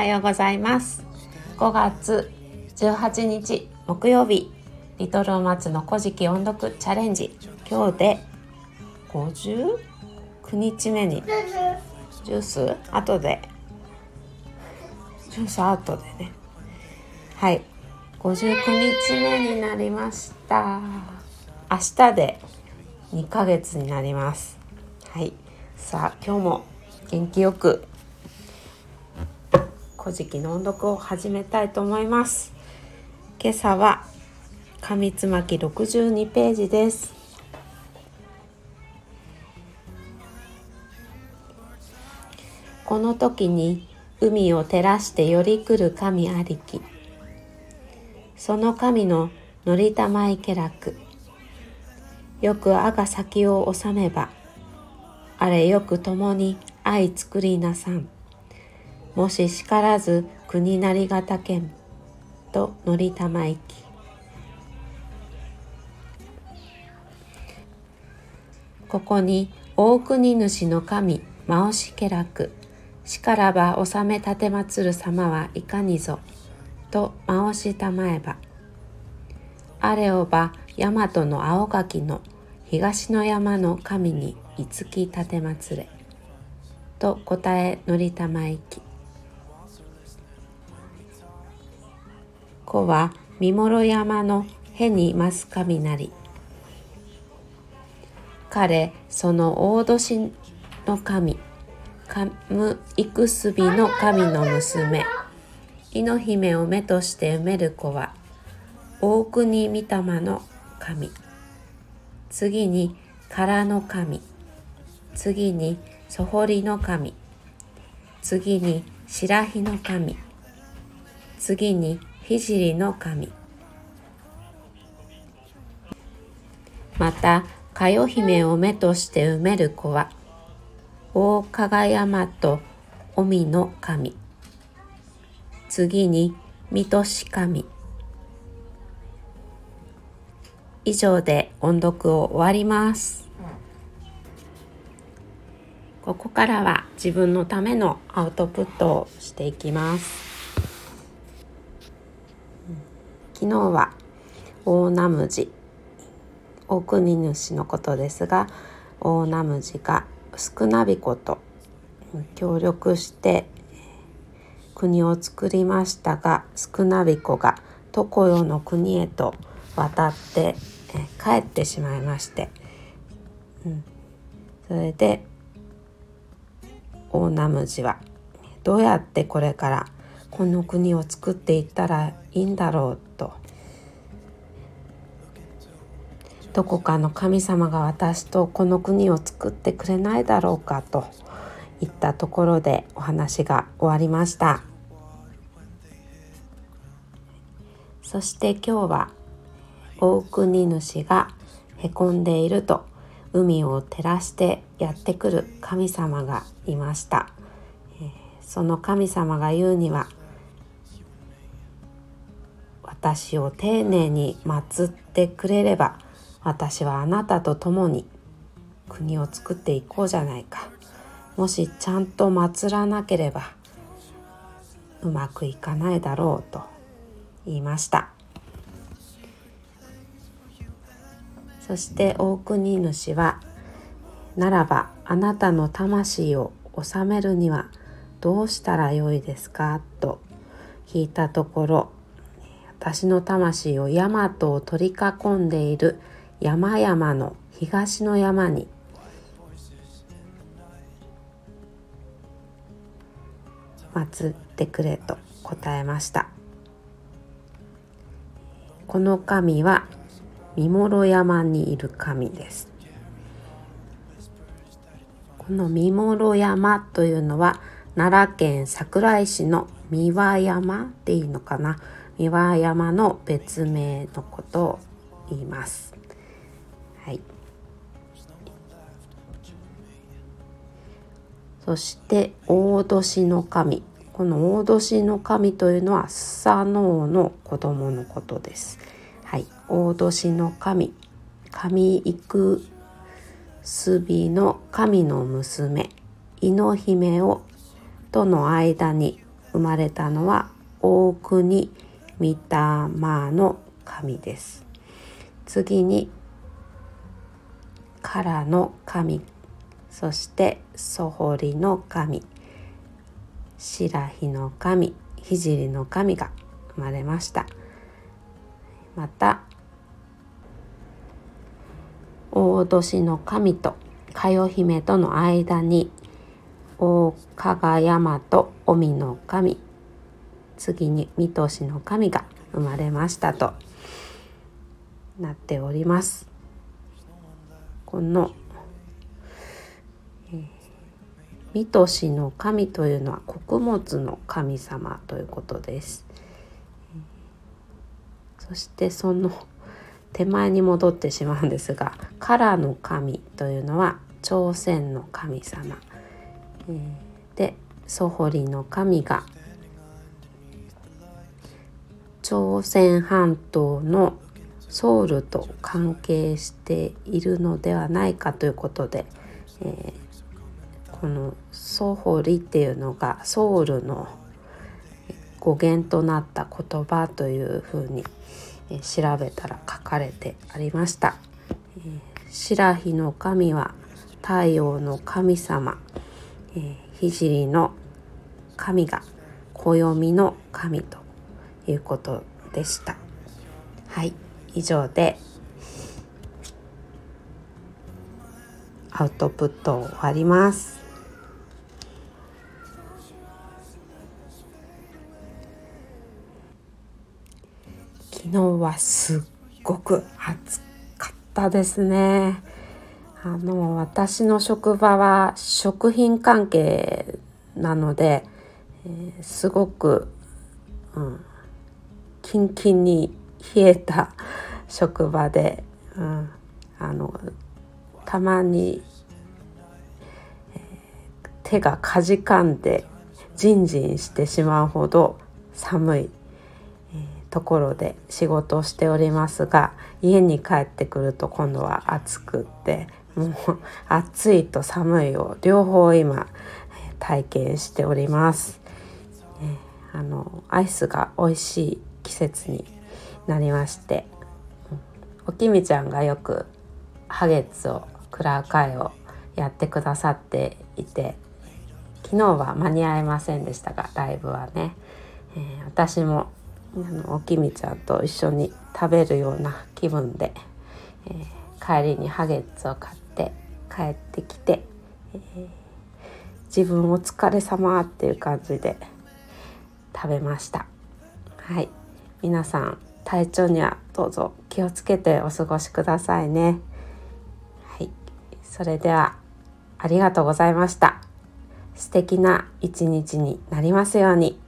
はようございます。5月18日木曜日リトルマツの古事記音読チャレンジ。今日で59日目にジュース後で。ジュース後でね。はい。59日目になりました。明日で2ヶ月になります。はい。さあ今日も元気よく古事記の音読を始めたいと思います。今朝は上つまき62ページです。この時に海を照らして寄り来る神ありき。その神ののりたまいけらくよくあが先を収めばあれよく共に愛作りなさん。もし叱らず国なりがたけんとのりたまいき。ここに大国主の神マオシケラクしからば納め立てまつる様はいかにぞとマオしたまえば。あれをば大和の青垣の東の山の神にいつき立てまつれと答えのりたまいき。子は三諸山のへにます雷彼その大年の神。かむ幾すびの神の娘。猪の姫を目として埋める子は大国御霊の神。次に空の神。次にそほりの神。次に白ひの神。次に聖の神またかよ姫を目として埋める子は大加賀山と臣の神次に水戸し神以上で音読を終わりますここからは自分のためのアウトプットをしていきます昨日は大ナムジ大国主のことですが大ナムジが少なびこと協力して国を作りましたが少なびこが常世の国へと渡って帰ってしまいまして、うん、それで大ナムジはどうやってこれからこの国を作っていったらいいんだろうと。どこかの神様が私とこの国を作ってくれないだろうかと。いったところでお話が終わりました。そして今日は大国主がへこんでいると海を照らしてやってくる神様がいました、その神様が言うには私を丁寧に祀ってくれれば私はあなたと共に国を作っていこうじゃないかもしちゃんと祀らなければうまくいかないだろうと言いましたそして大国主は「ならばあなたの魂を治めるにはどうしたらよいですか?」と聞いたところ私の魂を大和を取り囲んでいる山々の東の山に。祀ってくれと答えました。この神は三諸山にいる神です。この三諸山というのは奈良県桜井市の三輪山っていいのかな。三輪山の別名のことを言います。はい、そして大年の神。この大年の神というのはスサノオの子供のことです。はい、大年の神。神育すびの神の娘。猪の姫をとの間に生まれたのは大国御霊の神です。次にからの神。そしてソホリの神。白日の神。聖の神が生まれました。また大年の神とかよ姫との間に大加賀山と臣の神。次に三年の神が生まれましたとなっております。この、えー、三年の神というのは穀物の神様ということです。そしてその手前に戻ってしまうんですが「カラの神」というのは朝鮮の神様、でソホリの神が朝鮮半島のソウルと関係しているのではないかということで、えー、このソホリっていうのがソウルの語源となった言葉というふうに調べたら書かれてありました。え白日の神は太陽の神様、え聖の神が暦の神ということでした。はい以上でアウトプットを終わります。昨日はすっごく暑かったですね。あの私の職場は食品関係なので、えー、すごく、うん、キンキンに冷えた職場で、うん、あのたまに、えー、手がかじかんでジンジンしてしまうほど寒いところで仕事をしておりますが家に帰ってくると今度は暑くってもう暑いと寒いを両方今体験しております。えあのアイスが美味しい季節になりましておきみちゃんがよくハゲツを食らう会をやってくださっていて昨日は間に合いませんでしたがライブはね、えー、私もあのおきみちゃんと一緒に食べるような気分で、えー、帰りにハゲッツを買って帰ってきて、えー、自分お疲れ様っていう感じで食べました。はい。皆さん体調にはどうぞ気をつけてお過ごしくださいね。はい。それではありがとうございました。素敵な一日になりますように。